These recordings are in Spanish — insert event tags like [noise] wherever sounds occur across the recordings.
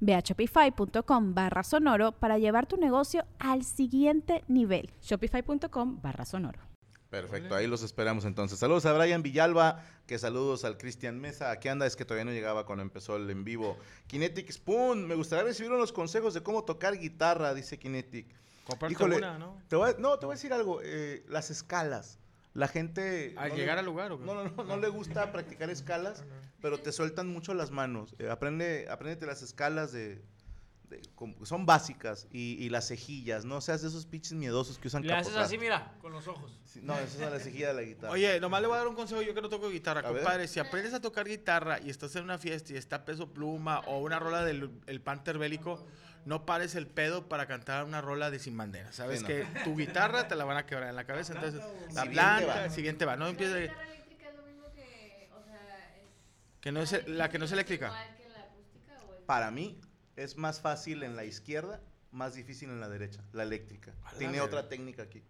Ve a shopify.com barra sonoro para llevar tu negocio al siguiente nivel. Shopify.com barra sonoro. Perfecto, ahí los esperamos entonces. Saludos a Brian Villalba, que saludos al Cristian Mesa. Aquí anda, es que todavía no llegaba cuando empezó el en vivo. Kinetic Spoon, me gustaría recibir unos consejos de cómo tocar guitarra, dice Kinetic. Comparte una, ¿no? Te voy a- no, te voy a decir algo, eh, las escalas. La gente... ¿Al no llegar le- al lugar o qué? No, no, no, no le gusta practicar escalas, pero te sueltan mucho las manos. Eh, aprende, apréndete las escalas de... de- como- son básicas y, y las cejillas, no seas de esos pinches miedosos que usan Le haces así, mira, con los ojos. Sí, No, esa es la cejilla de la guitarra. Oye, nomás le voy a dar un consejo yo que no toco guitarra, A ver. compadre. Si aprendes a tocar guitarra y estás en una fiesta y está peso pluma o una rola del el Panther bélico, no pares el pedo para cantar una rola de sin bandera. Sabes Sí, no. que tu guitarra te la van a quebrar en la cabeza, entonces la Siguiente blanca, va. siguiente va. No empieces guitarra eléctrica es lo mismo que, o sea, es que no es la que no es eléctrica. igual que la acústica o es Para mí es más fácil en la izquierda, más difícil en la derecha, la eléctrica. la Tiene otra técnica aquí.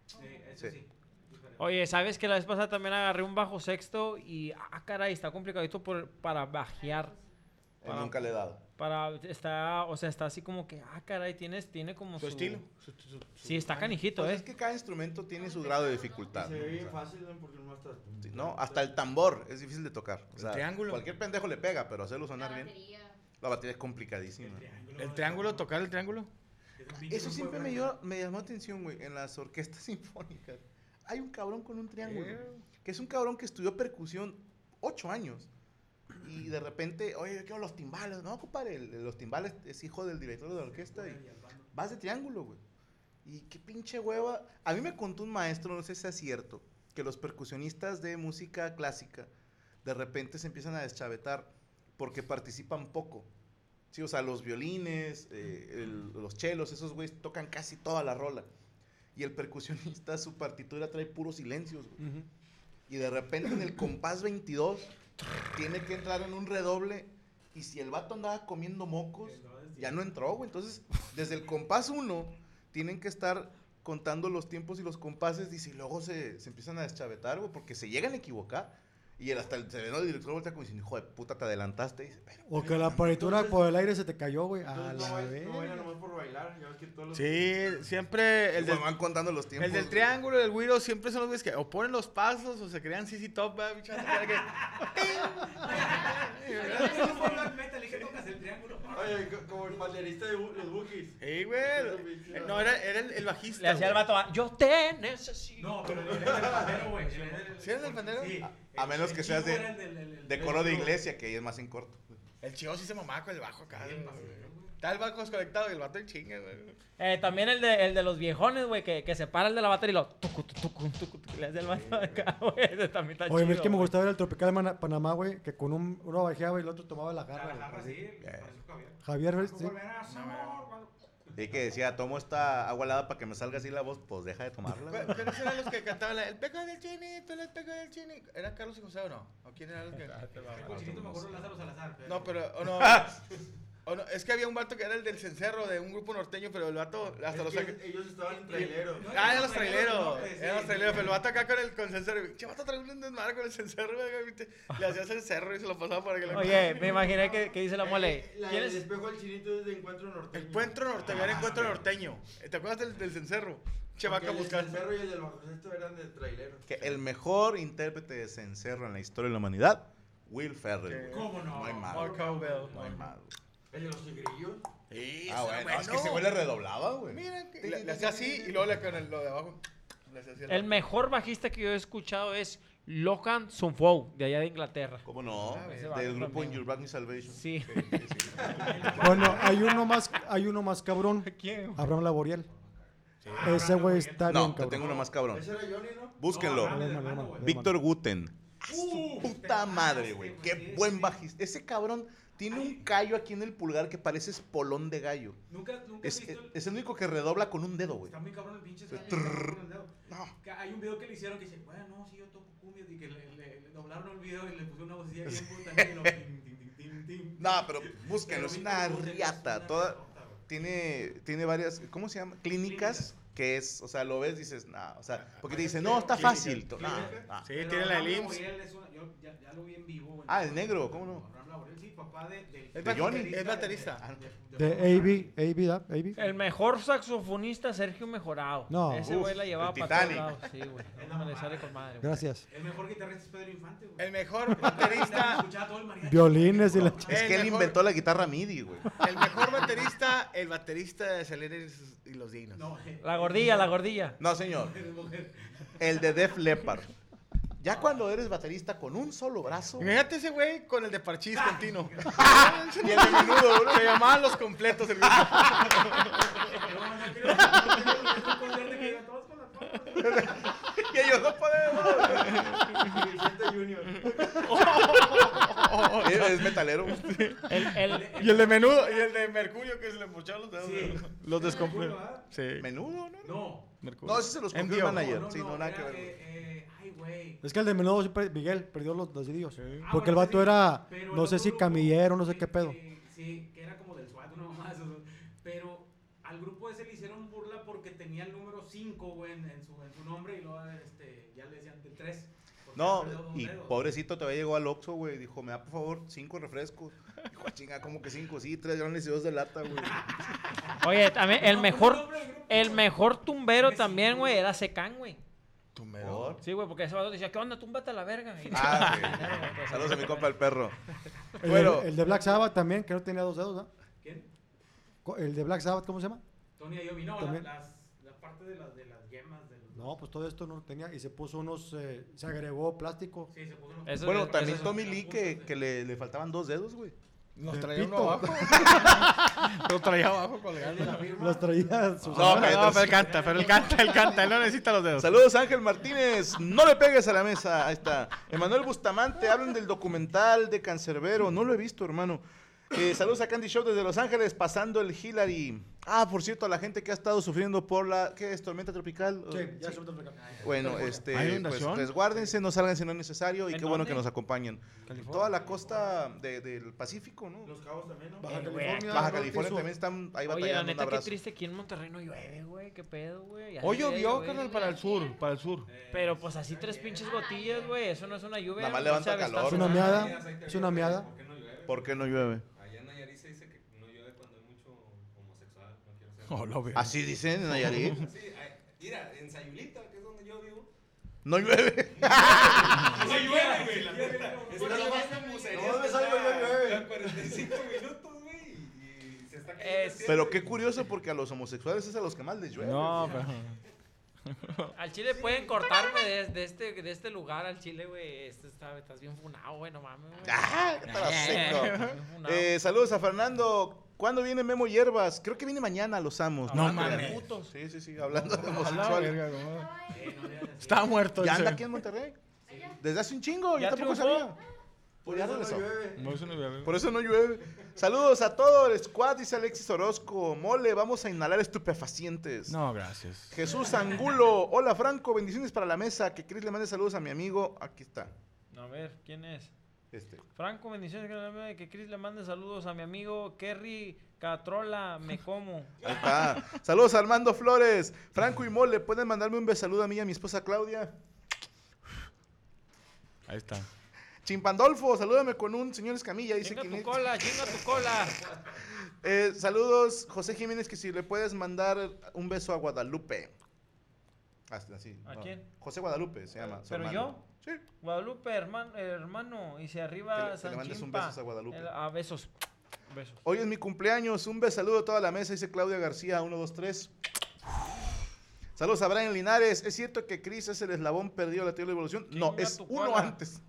Sí. Oye, ¿sabes que la vez pasada también agarré un bajo sexto y, ah, caray, está complicadito por, para bajear? Para- Nunca le he dado. Para, está, o sea, está así como que, ah, caray, tienes, tiene como Su estilo. Su- su- su- Sí, está canijito, Pues ¿eh? es que cada instrumento tiene su grado de dificultad. Se ¿no? ve O bien sea, fácil, ¿no? Porque no está. sí, ¿no? Hasta el tambor es difícil de tocar. O El sea, triángulo. Cualquier pendejo le pega, pero hacerlo la sonar bien. batería. La batería es complicadísima. El triángulo, tocar el triángulo. Eso siempre me, dio- me llamó atención, güey, en las orquestas [laughs] sinfónicas. Hay un cabrón con un triángulo. Que es un cabrón que estudió percusión ocho años. Y de repente, oye, yo quiero los timbales. No, compadre, los timbales es hijo del director de la orquesta. Y vas de triángulo, güey. Y qué pinche hueva. A mí me contó un maestro, no sé si es cierto, que los percusionistas de música clásica de repente se empiezan a deschavetar porque participan poco. Sí, o sea, los violines, eh, los chelos, esos güeyes tocan casi toda la rola. Y el percusionista, su partitura trae puros silencios, güey. Y de repente en el [laughs] compás 22 tiene que entrar en un redoble. Y si el vato andaba comiendo mocos, ya no entró, güey. Entonces, desde el compás 1, tienen que estar contando los tiempos y los compases. Dice, y luego se, se empiezan a deschavetar, güey, porque se llegan a equivocar. Y el, hasta el, se ve, ¿no? el director voltea como diciendo, hijo de puta, te adelantaste. Y dice, "Pero, O que la partitura por el aire se te cayó, güey. A la vez. no baila nomás por bailar. Ya ves que todos los. Sí, siempre el el del, van contando los tiempos. el del triángulo, del güiro, siempre son los güeyes que o ponen los pasos o se crean CC Top, ¿verdad, bicho? Oye, co- como el panderista de los Bookies. Sí, güey. Eh, No, era, era el, el bajista. Le hacía el vato, ah, yo te necesito. No, pero el del pandero, güey. ¿Sí eres del pandero? Sí. A menos que seas de, de coro de iglesia, que ahí es más en corto. El chivo sí se mamaba con el bajo acá. Está el bajo desconectado y el vato en chinga, güey. Eh, también el de, el de los viejones, güey, que, que se para el de la batería y lo... tucu, tucu, tucu, tucu, le hace el vato acá, güey. Ese también está Oye, chido, es que me güey. gustaba ver el Tropical de Panamá, güey, que con un, uno bajeaba y el otro tomaba la garra. La güey. sí. Javier, ¿ves? Sí. Y que decía, tomo esta agua helada para que me salga así la voz, pues deja de tomarla. Pero esos eran los que [laughs] cantaban la- el peco del chinito, el peco del chinito. ¿Era Carlos y José o no? ¿O quién era los [laughs] que El chinito me acuerdo Lázaro Salazar. No, pero o no, [laughs] o no, es que había un vato que era el del cencerro de un grupo norteño, pero el vato hasta Es los que saca- ellos estaban en traileros. No, Ah, eran los traileros. Eran los traileros. Pero el vato acá con el, con el cencerro. Che, vato trae un desmadre con el cencerro. Le hacía cencerro y se lo pasaba para que le. Oye, me imaginé que, que dice la mole. Eh, La, ¿Quién el es? espejo del chinito es de encuentro norteño. Encuentro norteño. Era encuentro norteño. ¿Te acuerdas del, del cencerro? Che, vaca Porque el buscar. del cerro y el del bajo sexto eran de traileros. Que el mejor intérprete de cencerro en la historia de la humanidad, Will Ferrell. ¿Cómo no? No hay. Mark Cowbell. No hay más. El de los tigrillos. Sí, Ah, era bueno. Es que ese güey le redoblaba, güey. Mira, que le, le hacía así y luego le con el, lo de abajo. le hacía así El mejor bajista que yo he escuchado es Lohan Sunfou, de allá de Inglaterra. ¿Cómo no? Ah, Del grupo también. In Your Back Me Salvation. Sí. [laughs] Bueno, hay uno más, hay uno más cabrón. [laughs] ¿Quién? Abraham Laboriel. Ese güey está bien No, te cabrón. tengo uno más cabrón. Ese era Johnny, ¿no? Búsquenlo. Alemán. Víctor Guten. Su puta madre, güey. Qué buen bajista. Ese cabrón tiene un callo aquí en el pulgar que parece espolón de gallo. Nunca, nunca Es, he visto el... es el único que redobla con un dedo, güey. Está muy cabrón el pinche con el dedo. No. Hay un video que le hicieron que dice, bueno, no, sí, yo toco cumbia. Y que le, le- le doblaron el video y le pusieron una vocecilla bien [laughs] puta. y lo- tin, tin, tin, tin, tin. No, pero búsquenlo. Es una riata. una Toda, tiene, tiene varias, ¿cómo se llama? Clínicas. Clínicas. Que es, o sea, lo ves, dices, nah, o sea, porque te dicen, no, está fácil. to- nah, nah. Sí, tiene la una- yo ya, ya lo vi en vivo. Ah, el negro, ¿cómo no? Abraham Laboriel, sí, papá de, del- Es De Johnny. baterista, Es baterista. De AB, AB, ¿da? AB. El mejor saxofonista, Sergio Mejorado. No. Ese güey la llevaba para todos Titanic. lados. Sí, güey. [laughs] No me le sale con madre. güey. Gracias. El mejor guitarrista es Pedro Infante, güey. El mejor baterista. Violines y la [laughs] Es que él inventó la guitarra MIDI, güey. El mejor baterista, el baterista de Celeres y los Dignos. No, eh, La gordilla, la gordilla. No, señor. [laughs] El de Def Leppard. Ya cuando eres baterista con un solo brazo. Imagínate ese güey con el de parchís continuo. [laughs] Y el de menudo, bro. Se llamaban los completos. El. No, no no palmas. Y ellos no podemos. Junior. Es, metalero. El, el, Y el de menudo. Y el de Mercurio que se le mochaban los dedos. Sí. Los descompletos. ¿verdad? Sí. ¿Menudo, ¿no? No. Mercurio. No, ese se los cogió el manager. Sí, no, nada era, que ver. Güey. Es que el de menudo siempre, Miguel, perdió los, los dedillos. Ah, Porque el vato sí, era, pero no sé si camillero, no sé que- qué pedo. que- sí, que era como del SWAT, una mamá de esos, ¿no? Pero al grupo ese le hicieron burla porque tenía el número 5, güey, en, en su, en su nombre y luego este, ya le decían del 3. No, y pobrecito todavía llegó al Oxxo, güey. Dijo, me da por favor cinco refrescos. [laughs] Dijo, "Ah, chinga, como que cinco, sí, tres grandes y dos de lata, güey. oye, también el mejor, el mejor tumbero también, güey, era Secán, güey. Por- Sí, güey, porque ese vato decía, ¿qué onda? Túmbate a la verga. Y- Ah, ok. [laughs] Saludos a mi compa el perro. El, Bueno. de, el de Black Sabbath también, que no tenía dos dedos, ¿no? ¿Quién? El de Black Sabbath, ¿cómo se llama? Tony Iommi, no, la, También. las, la parte de las, de las yemas. De los, No, pues todo esto no lo tenía y se puso unos, eh, se agregó plástico. Sí, se puso unos- Eso- Bueno, también Tommy Lee que, que le, le faltaban dos dedos, güey. Nos traía uno abajo. [laughs] Lo traía abajo colgando. Los traía sus No, No, pero él canta, pero él canta, él canta, él no necesita los dedos. Saludos Ángel Martínez, no le pegues a la mesa, ahí está. Emanuel Bustamante, hablan del documental de Cancerbero, no lo he visto hermano. Eh, saludos a Candy Show desde Los Ángeles, pasando el Hillary. Ah, por cierto, a la gente que ha estado sufriendo por la, ¿qué es? ¿Tormenta tropical? Sí, Eh, ya. Bueno, este, ¿Hay pues resguárdense, no salgan si no es necesario y ¿En qué bueno dónde? que nos acompañan. Toda la costa de- del Pacífico, ¿no? Los cabos también, ¿no? Baja Eh, California. Baja California también están ahí Oye, la batallando un neta, qué triste, aquí en Monterrey no llueve, güey. ¿Qué pedo, güey? Hoy llovió, carnal, para el sur, para el sur. Pero pues así tres pinches gotillas, güey. Eso no es una lluvia. Nada más levanta calor. Es una meada. Es una meada. ¿Por qué no llueve? ¿Por qué no llueve? Allá en Nayarit se dice que no llueve cuando hay mucho homosexual. No quiero ser. [laughs] Oh. Así dicen en Nayarit. [laughs] Sí, mira, en Sayulita, que es donde yo vivo. No llueve. [laughs] No llueve, güey, la neta. No, me salgo yo, llueve. a 45 minutos, güey. Y se está cayendo. Pero qué curioso porque a los homosexuales es a los que más les llueve. No, pero. Al chile pueden cortarme de, de este, de este lugar al chile, güey. Este está, estás bien funado, güey. No mames, güey. Ah. Eh, saludos a Fernando. ¿Cuándo viene Memo Hierbas? Creo que viene mañana, los amos. No mames. Sí, sí, sí, hablando de homosexuales. Está muerto. ¿Ya anda aquí en Monterrey? Desde hace un chingo, yo ¿Ya tampoco triunfó? sabía. No, eso no llueve. Por eso no llueve. Saludos a todo el squad, dice Alexis Orozco. Mole, vamos a inhalar estupefacientes. No, gracias. Jesús Angulo. Hola, Franco. Bendiciones para la mesa. Que Cris le mande saludos a mi amigo. Aquí está. A ver, ¿quién es? Este. Franco, bendiciones. Que, que Chris le mande saludos a mi amigo Kerry Catrola. Me como. Ahí está. Saludos a Armando Flores. Franco y Mole, ¿pueden mandarme un besaludo a mí y a mi esposa Claudia? Ahí está. Chimpandolfo, salúdame con un señor Escamilla. Dice Chinga tu cola, chinga tu cola. Eh, saludos, José Jiménez, que si le puedes mandar un beso a Guadalupe. Así, así, ¿A no. quién? José Guadalupe se llama. ¿Pero hermano. Sí. Guadalupe, hermano, hermano. Y si Que arriba que San le mandes un besos a Guadalupe. El- a besos. Besos. Hoy es mi cumpleaños. Un besaludo a toda la mesa, dice Claudia García, 1, 2, 3. Saludos a Brian Linares. ¿Es cierto que Chris es el eslabón perdido de la teoría de la evolución? no, es uno antes.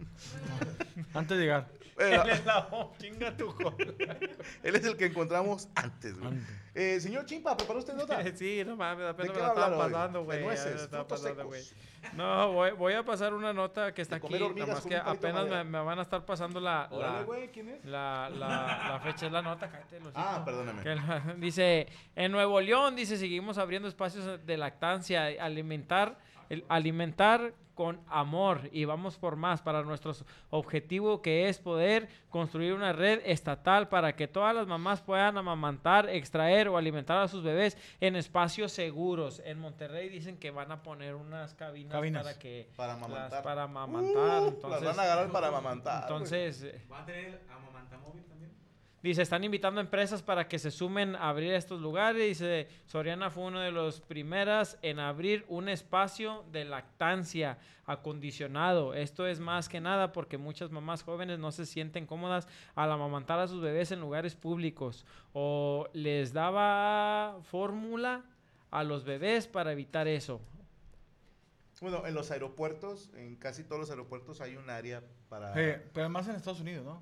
[laughs] Antes de llegar. Pero, El eslabón, chinga tu [laughs] él es el que encontramos antes, güey. Eh, señor Chimpa, ¿preparó usted nota? [laughs] Sí, no mames, apenas qué me la estaba pasando, güey. la. No, voy, voy a pasar una nota que está aquí, nada más que apenas me, van a estar pasando la, Órale, la, güey, ¿quién es? la, la, la fecha, es la nota, cállate, los Ah, perdóname. Que la- [laughs] dice, en Nuevo León, dice, seguimos abriendo espacios de lactancia, alimentar, el- alimentar con amor y vamos por más para nuestro objetivo que es poder construir una red estatal para que todas las mamás puedan amamantar, extraer o alimentar a sus bebés en espacios seguros. En Monterrey dicen que van a poner unas cabinas, Cabinas. para que Para las- amamantar. para amamantar. Uh, entonces, las van a agarrar para amamantar. entonces ¿Va a tener amamantamóvil también? Dice, están invitando a empresas para que se sumen a abrir estos lugares. Dice, Soriana fue una de las primeras en abrir un espacio de lactancia acondicionado. Esto es más que nada porque muchas mamás jóvenes no se sienten cómodas al amamantar a sus bebés en lugares públicos o les daba fórmula a los bebés para evitar eso. Bueno, en los aeropuertos, en casi todos los aeropuertos hay un área para... Eh, pero más en Estados Unidos, ¿no?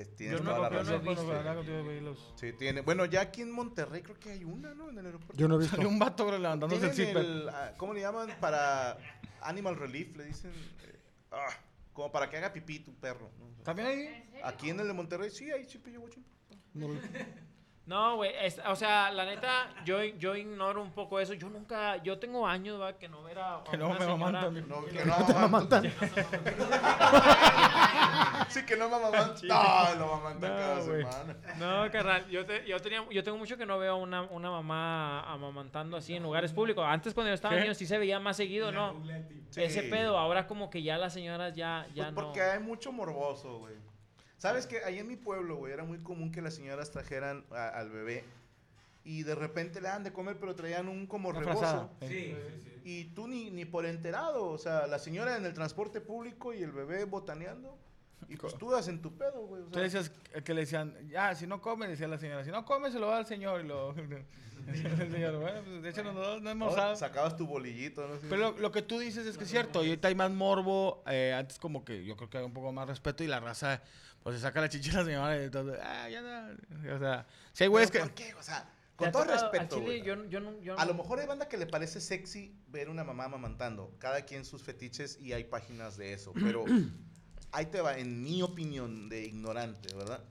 Es- tienes Yo no- toda la yo no he razón. visto. Cuando hablaba contigo, vi los- Sí, tiene. Bueno, ya aquí en Monterrey creo que hay una, ¿no? En el aeropuerto. Yo no he visto. Salió un vato levantándose el Tienen zipper. el, ah, ¿Cómo le llaman? Para Animal Relief, le dicen. eh, ah, como para que haga pipí tu perro. ¿no? ¿También ahí? Aquí en el de Monterrey, sí, ahí llevo chimpa. No, [laughs] güey, es- o sea, la neta, yo, yo ignoro un poco eso. Yo nunca, yo tengo años, ¿va? Que no ver a, Que no me mijo. No, que Que no no te amamantan. amamantan. [laughs] sí, que no me amamantan. No, lo amamantan No, cada güey. semana. No, carnal, yo, te- yo, tenía, yo tengo mucho que no veo una, una mamá amamantando así en lugares públicos. Antes cuando yo estaba ¿Qué? niño sí se veía más seguido, ¿no? Sí. Ese pedo, ahora como que ya las señoras ya, ya Pues no. porque hay mucho morboso, güey. ¿Sabes que Ahí en mi pueblo, güey, era muy común que las señoras trajeran a- al bebé y de repente le daban de comer, pero traían un como rebozo. frazada. Sí, sí, sí. Y tú ni, ni por enterado, o sea, la señora en el transporte público y el bebé botaneando. Y pues tú das en tu pedo, güey. o sea. Tú decías que le decían, ya, si no come, decía la señora, si no come, se lo va al señor. Y lo, [laughs] el señor, bueno, pues échanos dos, no hemos Oh, dado. sacabas tu bolillito, ¿no? Pero lo, lo que tú dices es que es cierto, y ahorita hay más morbo, eh, antes como que yo creo que hay un poco más respeto y la raza, pues se saca la chichila señora y entonces, ah, ya no. O sea, si hay güeyes que... ¿Por qué? O sea, ¿Te con todo respeto, chile, güey. yo, yo no- yo A no- lo mejor hay banda que le parece sexy ver una mamá amamantando. Cada quien sus fetiches y hay páginas de eso. Pero [clears throat] ahí te va, en mi opinión de ignorante, ¿verdad?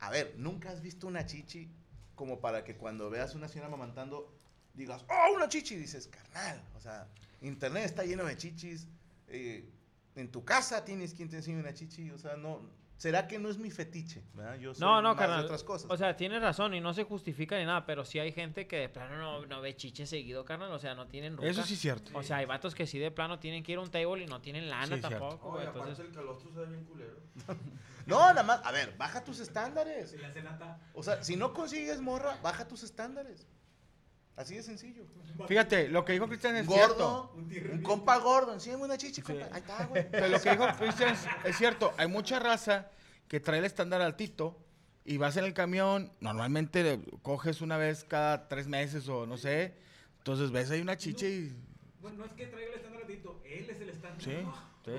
A ver, ¿nunca has visto una chichi como para que cuando veas una señora amamantando digas, ¡oh, una chichi! dices, carnal. O sea, internet está lleno de chichis. eh, en tu casa tienes quien te enseñe una chichi. O sea, no... ¿Será que no es mi fetiche? ¿verdad? Yo soy No, no, más de carnal. otras cosas. O sea, tienes razón y no se justifica ni nada, pero sí hay gente que de plano no, no ve chiche seguido, carnal. O sea, no tienen ruca. Eso sí es cierto. O sea, hay vatos que sí de plano tienen que ir a un table y no tienen lana Sí, tampoco. Oye, aparte Entonces, el calostro se ve bien culero. [laughs] No, nada más, a ver, baja tus estándares. O sea, si no consigues morra, baja tus estándares. Así de sencillo. Fíjate, lo que dijo Cristian es Gordo, cierto. un compa gordo, enséñame una chichi, compa. Ahí está, güey. [laughs] Pero lo que dijo Cristian es, es cierto, hay mucha raza que trae el estándar altito y vas en el camión, normalmente coges una vez cada tres meses o no sé, entonces ves ahí una chicha y... Bueno, no es que traiga el estándar ratito, él es el estándar. Sí, sí.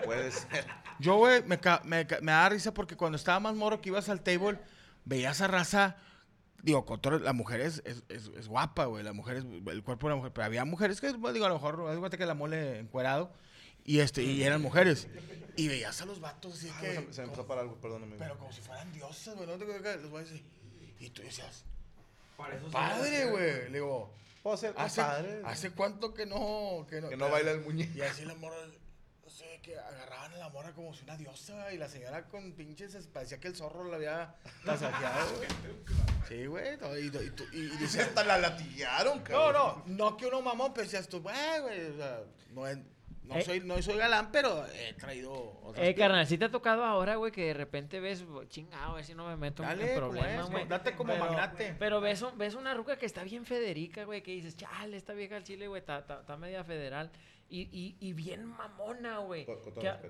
[laughs] Puede ser. Yo, güey, me, me da risa porque cuando estaba más moro que ibas al table, veías a raza. Digo, con todo- la mujer es, es, es- es guapa, güey. La mujer es el cuerpo de la mujer. Pero había mujeres que, bueno, digo, a lo mejor, cuenta que la mole encuerado. Y, este, y eran mujeres. Y veías a los vatos así Ah, que. se, se me empezó a parar algo, perdóname. Pero como si fueran diosas, güey. No te creo que los güeyes así. Y tú decías, Para eso padre, güey. Le digo, Puedo ser ¿hace, compadre. ¿hace cuánto que no. Que no, Que no baila el muñeco. y así la morra, no que agarraban a la morra como si una diosa y la señora con pinches, parecía que el zorro la había tasajeado, güey. Sí, güey, no, y, y, tú- y, y Dice, hasta la latillaron, no, cabrón. no, no que uno mamón, pero decías tú, güey, güey, o sea, no, es- no, Eh. soy, no soy galán, pero he traído otras eh, carnal, si te ha tocado ahora, güey, que de repente ves, chingado, a ver si no me meto en- Dale, en problemas, es, güey. date como Pero- magnate. Pero ves, un- ves una ruca que está bien federica, güey, que dices, chale, esta vieja al chile, güey, está, está, está media federal. Y, y, y bien mamona, güey.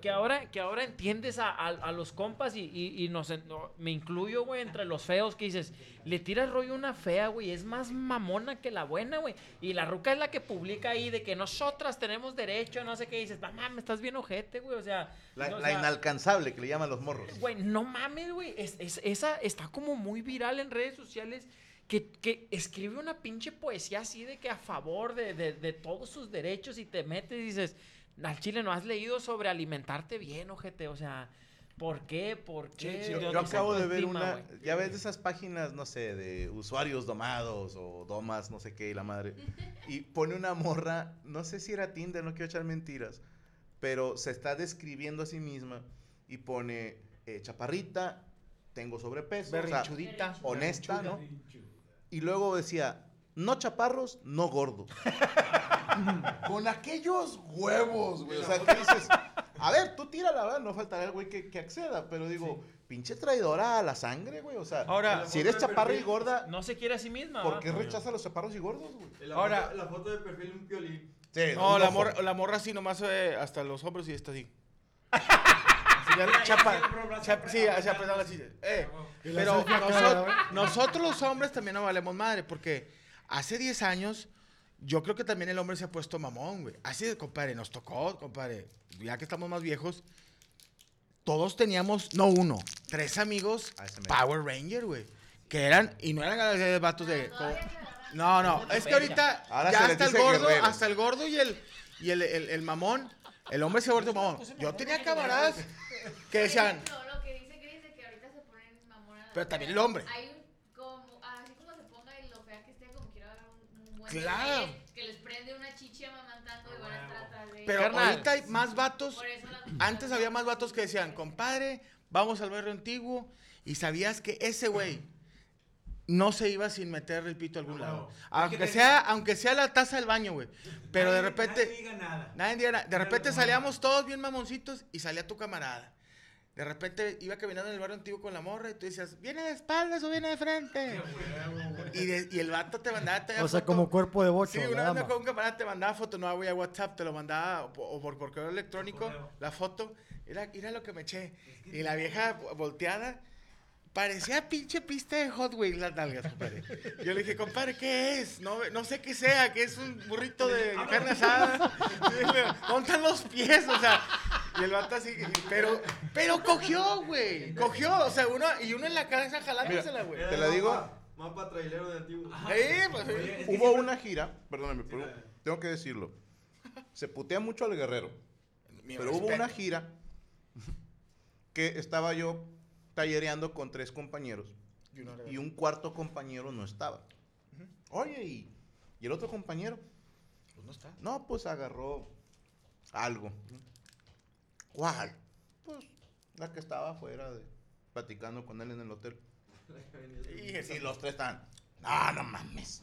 Que, ahora, que ahora entiendes a, a- a los compas y, y, y nos, no, me incluyo, güey, entre los feos que dices, le tiras rollo una fea, güey, es más mamona que la buena, güey. Y la ruca es la que publica ahí de que nosotras tenemos derecho, no sé qué, y dices, mamá, me estás bien ojete, güey, o sea... La, no, o la sea, inalcanzable que le llaman los morros. Güey, no mames, güey. Es, es- esa está como muy viral en redes sociales. Que, que escribe una pinche poesía así de que a favor de, de- de todos sus derechos y te metes y dices, al chile no has leído sobre alimentarte bien, ojete. O sea, ¿por qué? ¿Por qué? Yo, ¿De yo dónde acabo de ver una. Ya ves de esas páginas, no sé, de usuarios domados o domas, no sé qué, y la madre. Y pone una morra, no sé si era Tinder, no quiero echar mentiras, pero se está describiendo a sí misma y pone eh, chaparrita, tengo sobrepeso, o sea, Berrinchudita. honesta, ¿no? Y luego decía, no chaparros, no gordos. [laughs] Con aquellos huevos, güey. O sea, que dices, a ver, tú tírala, ¿verdad? No faltará el güey que, que acceda, pero digo, pinche traidora a la sangre, güey. O sea, Ahora, si eres chaparra y gorda, No se quiere a sí misma, ¿por qué rechaza a los chaparros y gordos, güey? La Ahora- foto, la foto de perfil un piolín. Sí, No, la morra, la morra sí nomás ve hasta los hombros y está así. [laughs] Chapa, chapa- sí, así apretando así. Eh, pero nosotros, nosotros los hombres también no valemos madre, porque hace 10 años yo creo que también el hombre se ha puesto mamón, güey. Así de, compadre, nos tocó, compadre, ya que estamos más viejos, todos teníamos, no uno, tres amigos Power Ranger, güey. Que eran, y no eran de vatos de... Se agarran. No, no, es que ahorita Ahora ya se hasta el gordo, guerreros. hasta el gordo y el y el, el, el mamón, el hombre se ha vuelto mamón. Yo tenía camaradas que decían, ejemplo, lo que dice Chris de que ahorita se ponen mamonas. Pero también el hombre. Hay un, como, así como se ponga y lo fea que esté, como quiera haber un, un buen Claro. que les prende una chichi amamantando y van a atrás de pero Carnal. ahorita hay más vatos. Por eso las- Antes había más vatos que decían, compadre, vamos al barrio antiguo. Y sabías que ese güey no se iba sin meter el pito a algún No, lado. Aunque sea, aunque sea la taza del baño, güey. Pero de repente. Nadie diga nada. Nadie diga nada. De Era repente salíamos todos bien mamoncitos y salía tu camarada. De repente iba caminando en el barrio antiguo con la morra y tú decías, ¿viene de espaldas o viene de frente? y, de- y el vato te mandaba. te O sea, foto. como cuerpo de bocho. Sí, una vez acuerdo un camarada te mandaba foto, no voy a WhatsApp, te lo mandaba o por, o por correo electrónico, la foto. Mira, mira lo que me eché. Y la vieja volteada. Parecía pinche pista de Hot Wheels las nalgas, compadre. Yo le dije, compadre, ¿qué es? No, no sé qué sea, que es un burrito de carne asada. ¿Dónde están los pies? O sea, y el vato así, pero, pero cogió, güey. Cogió, o sea, uno, y uno en la cabeza jalándosela, güey. Te la digo. Mapa, trailero de antiguo. Eh, pues, Oye, Hubo siempre- una gira, perdóname, pero tengo que decirlo. Se putea mucho al guerrero. mi Pero hubo una gira que estaba yo tallereando con tres compañeros Y y un cuarto compañero no estaba. Oye, ¿y, y el otro compañero? Pues no está. No, pues agarró algo. ¿Cuál? Pues la que estaba afuera de, platicando con él en el hotel. Y los tres están. No, no mames.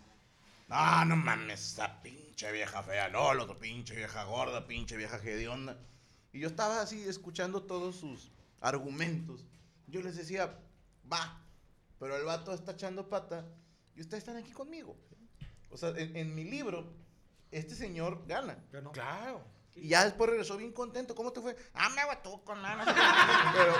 No, no mames. Esa pinche vieja fea. No, el otro pinche vieja gorda, pinche vieja hedionda. Y yo estaba así escuchando todos sus argumentos. Yo les decía, va. Pero el vato está echando pata y ustedes están aquí conmigo. O sea, en, en mi libro, este señor gana. Claro. Y ya después regresó bien contento. ¿Cómo te fue? Ah, me tú con nada. [laughs] Pero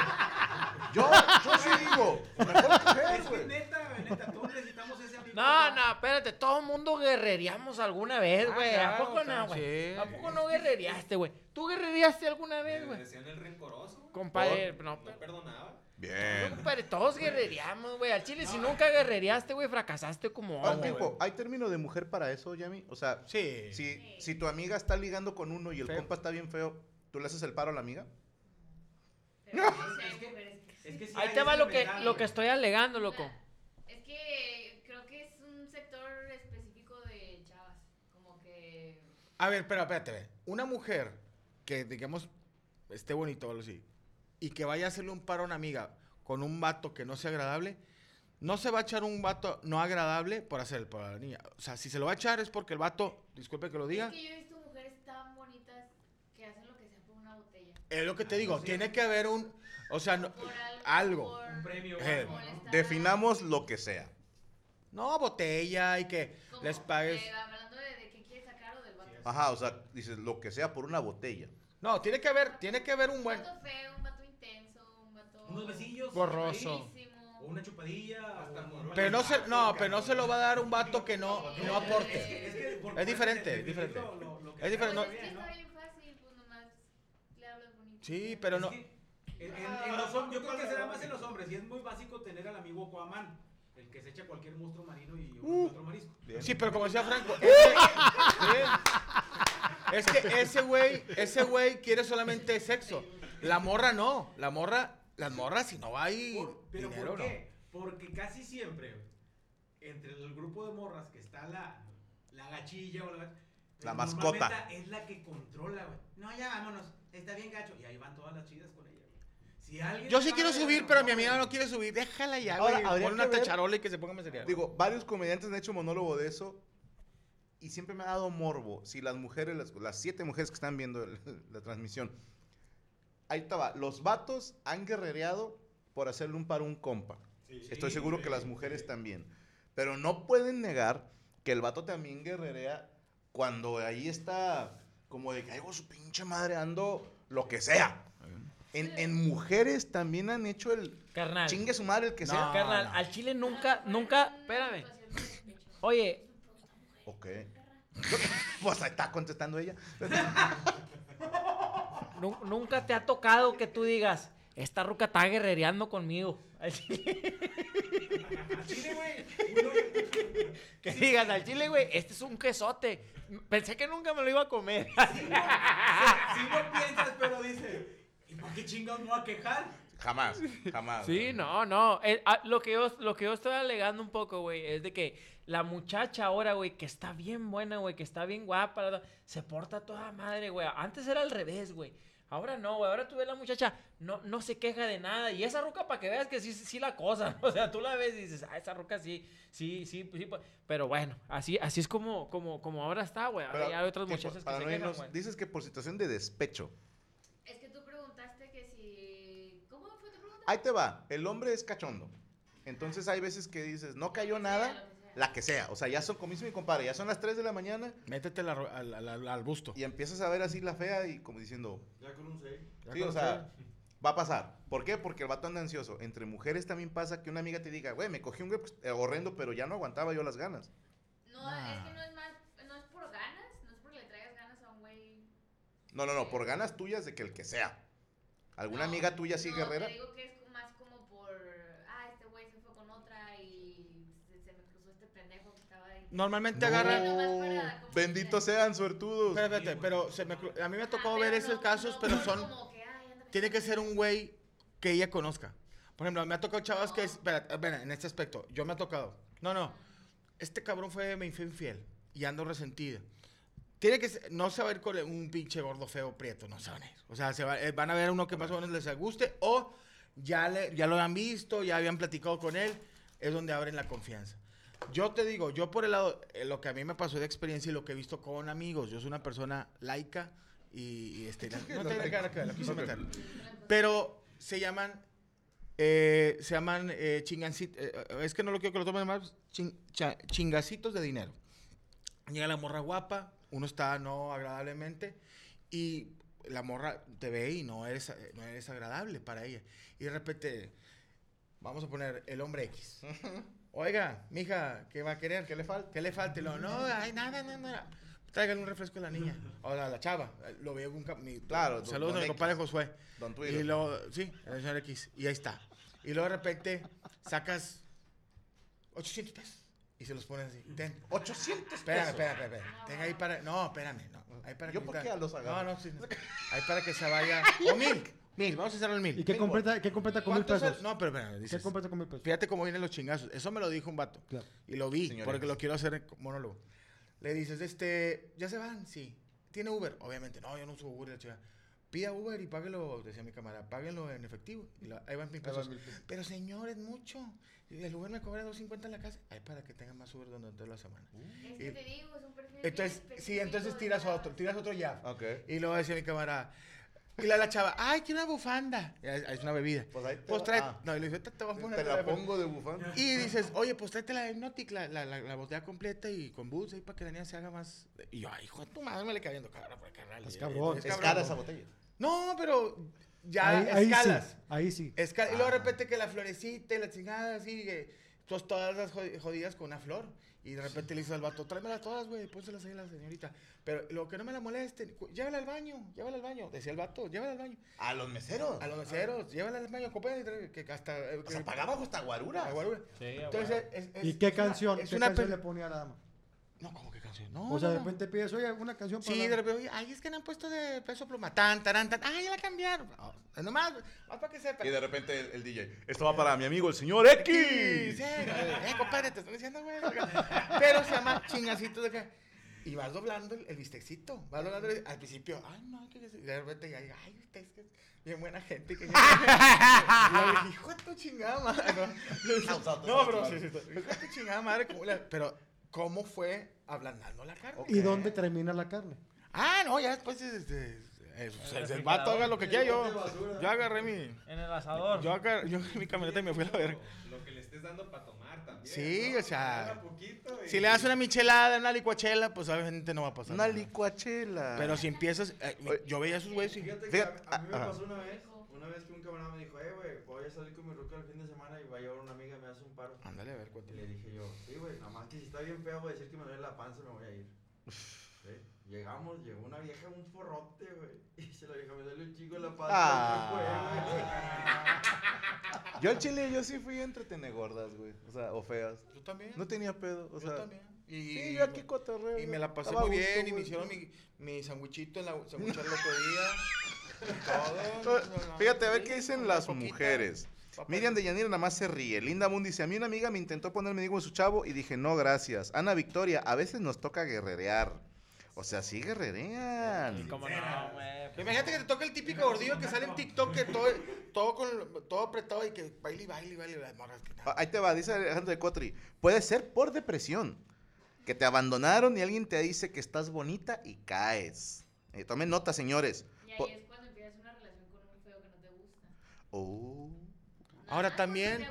yo, yo sí digo, mejor mujer, Es que güey. neta, neta, todos necesitamos ese amigo. No, no, espérate, todo el mundo guerreríamos alguna vez, Ah, güey. ¿A claro, poco no, güey? sí. ¿A poco no guerreríaste, güey? ¿Tú guerreríaste alguna vez, güey? Decían el rencoroso. Compadre, no, No perdonaba. Bien. compadre, todos guerreríamos, güey. Al chile, si nunca guerreríaste, güey, fracasaste como Ahora, hombre. ¿hay término de mujer para eso, Yami? O sea, Sí. si, si tu amiga está ligando con uno y el Feo. compa está bien feo, ¿tú le haces el paro a la amiga? Hay mujeres que Es que sí Ahí te va lo que, lo que estoy alegando, loco. Es que creo que es un sector específico de chavas. Como que. A ver, pero espérate. Una mujer que, digamos, esté bonito o algo así, y que vaya a hacerle un paro a una amiga con un vato que no sea agradable, no se va a echar un vato no agradable por hacer el paro a la niña. O sea, si se lo va a echar es porque el vato, disculpe que lo diga, Es que yo he visto mujeres tan bonitas que hacen lo que sea por una botella. es lo que te digo, tiene que haber un, o sea, no- Por algo. Un premio. Eh. Definamos lo que sea. No, botella y que Como, les pagues. eh, hablando de, de qué quieres sacar o del vato. Ajá, o sea, dices lo que sea por una botella. No, tiene que haber, tiene que haber un buen. Un vato feo, un vato... Unos besillos. Borroso. O una chupadilla. Hasta morro. Pero no se, no, pero no se lo va a dar un vato que no, que no Es que- aporte. es que por- Es diferente, es diferente. lo- lo- lo que Es diferente, no- es que ¿no? está bien fácil, pues nomás le hablas bonito. Sí, pero no. Es que en, en- en los hom- yo creo que será más en los hombres y es muy básico tener al amigo Aquaman, el que se echa cualquier monstruo marino y Uh. otro marisco. Sí, pero como decía Franco, [laughs] ese- es que ese güey, ese güey quiere solamente sexo. La morra no, la morra, las morras si no hay Por- pero dinero ¿por no. qué? Porque casi siempre, entre el grupo de morras que está la, la gachilla o la, La mascota. es la que controla, güey. No, ya vámonos, está bien gacho. Y ahí van todas las chidas con ella, güey. Si alguien Yo sí quiero subir, no, pero mi no, amiga no quiere subir. Déjala ya, Ahora, güey. Pon una tacharola y que se ponga a meserear. Digo, varios comediantes han hecho monólogo de eso. Y siempre me ha dado morbo. Si las mujeres, las, las siete mujeres que están viendo el- [laughs] la transmisión, ahí estaba. Los vatos han guerrereado por hacerle un paro a un compa. Estoy seguro que las mujeres también. Pero no pueden negar que el vato también guerrerea cuando ahí está como de que, ay, su pinche madre, ando lo que sea. En, en mujeres también han hecho el Carnal. chingue su madre el que No. sea. Carnal, no. al chile nunca, nunca, espérame. Oye, Ok. [laughs] Pues ahí está contestando ella. [laughs] nu- nunca te ha tocado que tú digas, esta ruca está guerrereando conmigo. [laughs] Al chile. Al chile, güey. Que digas al chile, güey, este es un quesote. Pensé que nunca me lo iba a comer. Sí, lo piensas, pero dices, ¿y por qué chingados me voy a quejar? Jamás, jamás. Sí, no, no. Eh, ah, lo, que yo, lo que yo estoy alegando un poco, güey, es de que la muchacha ahora, güey, que está bien buena, güey, que está bien guapa, se porta toda madre, güey. Antes era al revés, güey. Ahora no, güey. Ahora tú ves la muchacha, no, no se queja de nada. Y esa ruca, para que veas que sí, sí la cosa. [laughs] O sea, tú la ves y dices, ah, esa ruca sí, sí, sí, sí. pues". Pero bueno, así, así es como, como, como ahora está, güey. Ahora Pero, ya hay otras muchachas que para se no quejan, irnos, güey. dices que por situación de despecho. Es que tú preguntaste que si... ¿Cómo fue tu pregunta? Ahí te va. El hombre es cachondo. Entonces hay veces que dices, no cayó nada, la que sea. O sea, ya son, como dice mi compadre, ya son las 3 de la mañana Métete la al, al- al- al busto. y empiezas a ver así la fea y como diciendo, Ya con un 6. Ya sí, o sea, va a pasar. ¿Por qué? Porque el vato anda ansioso. Entre mujeres también pasa que una amiga te diga, güey, me cogí un güey pues, eh, horrendo, pero ya no aguantaba yo las ganas. No, Ah. es que no es más... No es por ganas, no es porque le traigas ganas a un güey... No, no, no, por ganas tuyas de que el que sea. ¿Alguna No, amiga tuya así no, guerrera? te digo que es más como por... Ah, este güey se fue con otra y se, se me cruzó este pendejo que estaba ahí. Normalmente No. agarra. Nomás para como Benditos sean suertudos. Espérate, espérate, pero se me cru- a mí me ha tocado Ah, ver pero esos casos, no pero son. que, ay, Tiene que ser un güey que ella conozca. Por ejemplo, me ha tocado chavas que es. Espera, espera, en este aspecto. Yo me ha tocado. No, no. Este cabrón fue, me fue infiel. Y ando resentida. Tiene que ser- no se va a ir con un pinche gordo feo prieto, no se van a ir. O sea, se va- eh, van a ver a uno que más o menos les guste o ya, le- ya lo han visto, ya habían platicado con él. Es donde abren la confianza. Yo te digo, yo por el lado, eh, lo que a mí me pasó de experiencia y lo que he visto con amigos, yo soy una persona laica y, y, este, [laughs] no te laicos. que la quise meter. Pero se llaman, eh, se llaman eh, chingancit- eh, eh, es que no lo quiero que lo tomen más, chin- cha- chingacitos de dinero. Llega la morra guapa, uno está no agradablemente y la morra te ve y no eres, no eres agradable para ella. Y de repente, vamos a poner el hombre X. [laughs] Oiga, mija, ¿qué va a querer? ¿Qué le falta? ¿Qué le falta? Y no, ay, nada, nada, nada. Tráigale un refresco a la niña. O a la chava. Lo veo un... ca- mi- Claro, don- Saludos don a mi compadre Josué. Don Y Twitter. luego, sí, el señor X. Y ahí está. Y luego de repente sacas 800 pesos. Y se los pones así. Ten. 800 Espérame, pesos. espérame, espérame. Ten ahí para. No, espérame. No. Ahí para ¿Yo que por qué los agarro? No, no, sí. no. Ahí para que se vaya. [laughs] O mil. Mil. Vamos a hacerlo el mil. ¿Y qué Tengo- completa, qué completa con mil ¿Cuánto sal- pesos? No, pero. ¿Qué Dices, completa con mil pesos? Fíjate cómo vienen los chingazos. Eso me lo dijo un vato. Claro. Y lo vi, porque lo quiero hacer en monólogo. Le dices, este, ¿ya se van? Sí. ¿Tiene Uber? Obviamente, no, yo no uso Uber. la chingada. Pida Uber y páguelo, decía mi cámara, páguenlo en efectivo. Y la- ahí van mil pesos. mil pesos. Pero señor, es mucho. Y El Uber me cobra 2.50 en la casa. Ahí para que tengan más Uber durante toda la semana. Es que te digo, es un perfil Entonces, sí, entonces tiras otro, tiras otro ya. Ok. Y luego decía mi cámara, Y la, la chava, ay, quiero una bufanda. Es una bebida. Pues ahí te Pues trae, ah. no, y le dije, te, te voy a poner. Te la pongo de bufanda. Y dices, oye, pues tráete la Hypnotic, la, la, la, la botella completa y con boots ahí para que la niña se haga más. Y yo, ay, hijo de tu madre, me le cae viendo cara para carnal. Es cabrón. Es Es cabrón. cara esa botella. No, pero ya ahí, ahí escalas. sí, ahí sí. Esca- Y luego de repente que la florecita y la chingada así, que pues todas las jod- jodidas con una flor. Y de repente le dices al vato, tráemelas todas, güey, pónselas ahí a la señorita. Pero lo que no me la molesten, llévala al baño, llévala al baño. Decía el vato, llévala al baño. A los meseros. A los meseros, llévala al baño, trae- que hasta... eh, O sea, hasta guarura. a guarura. Sí, a Entonces, es, es- ¿Y qué es una- canción, es qué una canción le pone a la dama? No, ¿cómo que canción? No, o sea, no, de no. repente pides, oye, una canción para Sí, la- de repente, oye, ay, es que no han puesto de peso pluma. Tan, tarán, tan. Ay, ya la cambiaron. No, nomás, más para que sepa. Y de repente el, el DJ. Esto va para mi amigo el señor X. Sí, eh, compadre, te están diciendo, güey. Pero se llama chingacito de acá. Y vas doblando el, el bistecito. Vas doblando el- al principio. Ay, no, que y de repente ya diga, ay, usted es que es bien buena gente. Que... hijo de tu chingada madre. No, no pero sí, sí. Hijo de tu chingada madre. ¿cómo la- Pero, ¿cómo fue ablandando la carne? ¿Y dónde termina la carne? Ah, no, ya después este, el, el vato haga lo que quiera. Yo, yo agarré mi. En el asador. Yo agarré, yo agarré mi camioneta y me fui a la verga. Lo que le estés dando para tomar también. Sí, ¿no? o sea, y- Si le das una michelada, una licuachela, pues obviamente no va a pasar. Una nada. licuachela. Pero si empiezas. eh, yo veía a esos güeyes y. Fíjate que a, a mí me ajá. pasó una vez, una vez que un camarada me dijo, eh, güey, voy a salir con mi ruca el fin de semana y va a llevar una amiga, me hace un paro. Ándale, a ver, Y cuéntame. le dije yo, sí, güey, nada más que si está bien feo, voy a decir que me duele la panza, me voy a ir. Llegamos, llegó una vieja, un forrote, güey. [laughs] Y se la vieja, me duele un chico la panza. Ah. [laughs] Yo al chile, yo sí fui entretener gordas, güey. O sea, o feas. Tú también. No tenía pedo. O yo sea, también. Y, Sí, yo aquí cotorreo. y me la pasé muy gusto, bien y me hicieron mi, mi sandwichito en la sandwichera el [laughs] otro día. y todo. Fíjate, a ver qué dicen las Poquita. mujeres. Papá. Miriam de Yanira nada más se ríe. Linda Moon dice, a mí una amiga me intentó ponerme digo en su chavo y dije, no, gracias. Ana Victoria, a veces nos toca guerrerear. O sea, sí guerrerean. ¿Cómo no, güey? Imagínate que te toca el típico gordillo que sale en TikTok que todo, todo, con, todo apretado y que baile, y baile, y baile. las morras que- Ah, Ahí te va, dice Alejandro de Cotri. Puede ser por depresión. Que te abandonaron y alguien te dice que estás bonita y caes. Eh, tomen nota, señores. Y ahí es cuando empiezas una relación con un feo que no te gusta. Oh. Ahora Ah, también-.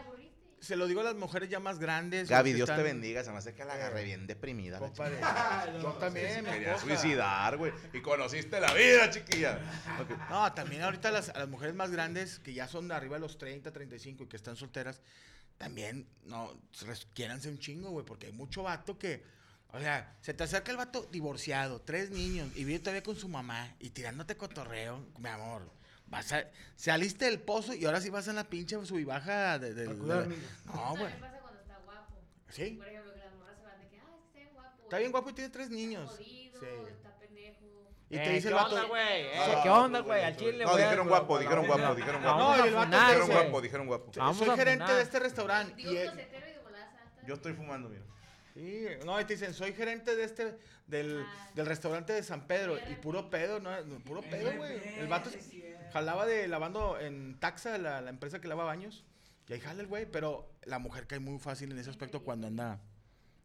Se lo digo a las mujeres ya más grandes. Gaby, Dios te bendiga. Se me hace que la agarré bien deprimida. la Compadre, [laughs] yo también, mi Quería suicidar, güey. Y conociste la vida, chiquilla. No, también ahorita las, a las mujeres más grandes que ya son de arriba de los 30, 35 y que están solteras, también, no, quiéranse un chingo, güey, porque hay mucho vato que, o sea, se te acerca el vato divorciado, tres niños, y vive todavía con su mamá, y tirándote cotorreo, mi amor. Vas a, saliste del pozo y ahora sí vas en la pinche subibaja de, de, A de niños. No, güey. pasa cuando está guapo. Sí. Por ejemplo, que las morras se van de que, ah, es que está bien guapo. Está bien guapo y tiene tres niños. Jodido, Sí. está pendejo. Y te Eh, dice el ¿qué vato. onda, güey? Eh, ¿Qué onda, güey? Al chile, No, güey. dijeron guapo, dijeron guapo, dijeron guapo. No, a y el vato Dijeron guapo, dijeron guapo. Soy a gerente de este restaurante. Y y de. Yo estoy fumando, mira. Sí, no, y te dicen, soy gerente de este, del, Ah. del restaurante de San Pedro. Y puro pedo, ¿no? No, Puro pedo, güey. El vato es- jalaba de lavando en Taxa, la, la empresa que lava baños. Y ahí jala el güey, pero la mujer cae muy fácil en ese aspecto cuando anda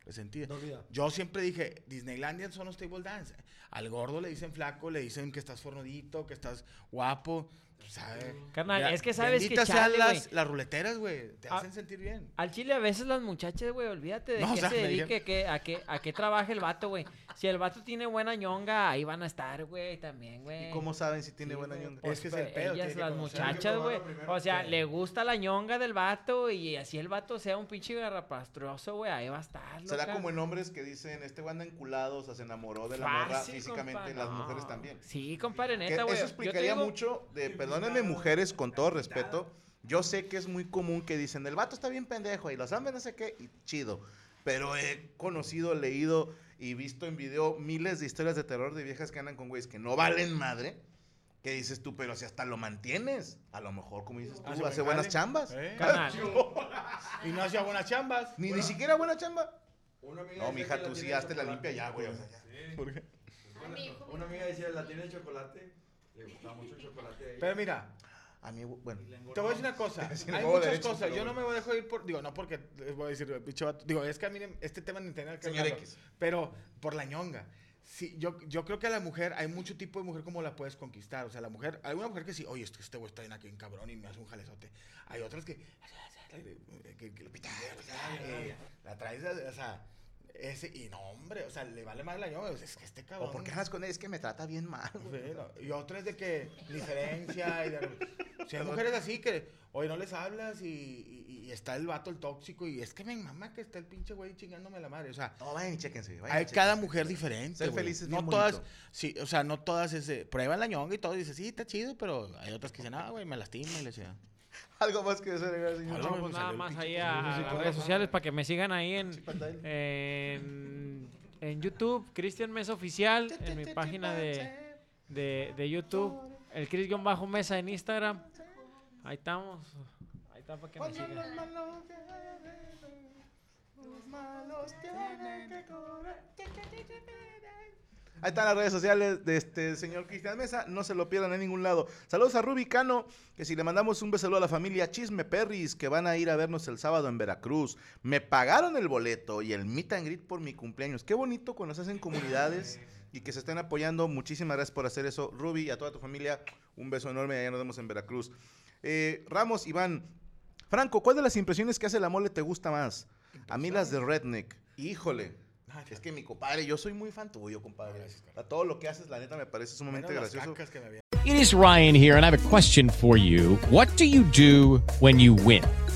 resentida. Dolida. Yo siempre dije, Disneylandia son los table dance. Al gordo le dicen flaco, le dicen que estás fornudito, que estás guapo. Pues, ¿sabe? Carnal, Ya, es que sabes que chale, las, las ruleteras, güey. Te Ah, hacen sentir bien. Al chile a veces las muchachas, güey, olvídate de No, o qué sea, se dedique, que, a qué, a qué trabaje el vato, güey. Si el vato tiene buena ñonga, ahí van a estar, güey, también, güey. ¿Y cómo saben si tiene Sí, buena ñonga? pues, Es que es el pedo, Ellas, las muchachas, güey. O sea, le gusta la ñonga del vato y así el vato sea un pinche garrapastroso, güey, ahí va a estar, Será loca. como en hombres que dicen, este güey anda enculado, o sea, se enamoró de la morra físicamente, compa, las mujeres también. Sí, compadre, neta, güey. eso Yo te explicaría digo- mucho de, perdónenme mujeres con todo respeto, yo sé que es muy común que dicen, el vato está bien pendejo y los hombres no sé qué, y chido. Pero he conocido, leído y visto en video miles de historias de terror de viejas que andan con güeyes que no valen madre. Que dices tú, pero si hasta lo mantienes, a lo mejor, como dices tú, Hace hace, buen buenas chambas. Eh. [laughs] Y no hacía buenas chambas. Ni, ni siquiera buena chamba. Una amiga No, mija, tú sí hazte la limpia ya, güey. O sea, ya. ¿Por qué? Una amiga decía, la tiene de chocolate. Le gustaba mucho el chocolate. a ella. Pero mira, A mí, bueno. te voy a decir una cosa. Hay muchas derecho, cosas. Yo no me voy a dejar ir por. Digo, no porque les voy a decir, vato. Digo, es que a mí este tema ni tenía que Señor hablarlo, X. Pero por la ñonga. Sí, yo, yo creo que a la mujer, hay mucho tipo de mujer como la puedes conquistar. O sea, la mujer, hay una mujer que sí, oye, este, este güey está bien aquí en cabrón y me hace un jalezote. Hay otras que, que, que, eh, la traes, o sea, ese, y no, hombre, o sea, le vale más la yo, es que este cabrón. ¿O por qué andas con él? Es que me trata bien mal. güey. Sí, no, Y otras de que diferencia y de, si hay mujeres así que, oye, no les hablas y, y- y está el vato, el tóxico, y es que me mamá que está el pinche güey chingándome la madre. O sea, No, vayan y chéquense. vayan hay chéquense. cada mujer diferente. Ser güey. feliz es no todas, sí, o sea, no todas es de, prueban la ñonga y todo, y dices, sí, está chido, pero hay otras que dicen, ah, güey, me lastima y le decía. Algo más que desagregar, señor. No, pues nada más ahí a, las redes sociales para que me sigan ahí en, en, en YouTube, Cristian Mesa Oficial, en mi página de, de, de YouTube, el Cris-Mesa en Instagram. Ahí estamos. Ahí está para que me sigan. Ahí están las redes sociales de este señor Cristian Mesa. No se lo pierdan en ningún lado. Saludos a Rubicano, que si le mandamos un beso a la familia Chisme Perris, que van a ir a vernos el sábado en Veracruz. Me pagaron el boleto y el meet and greet por mi cumpleaños. Qué bonito cuando se hacen comunidades y que se estén apoyando. Muchísimas gracias por hacer eso. Ruby, y a toda tu familia, un beso enorme. Allá nos vemos en Veracruz. Eh, Ramos, Iván. Franco, ¿cuál de las impresiones que hace la mole te gusta más? A mí las de Redneck. Híjole. Ah, es que mi compadre, yo soy muy fan tuyo, compadre. Ah, a todo lo que haces, la neta, me parece sumamente Menos gracioso. cacas que me había- It is Ryan here, and I have a question for you. What do you do when you win?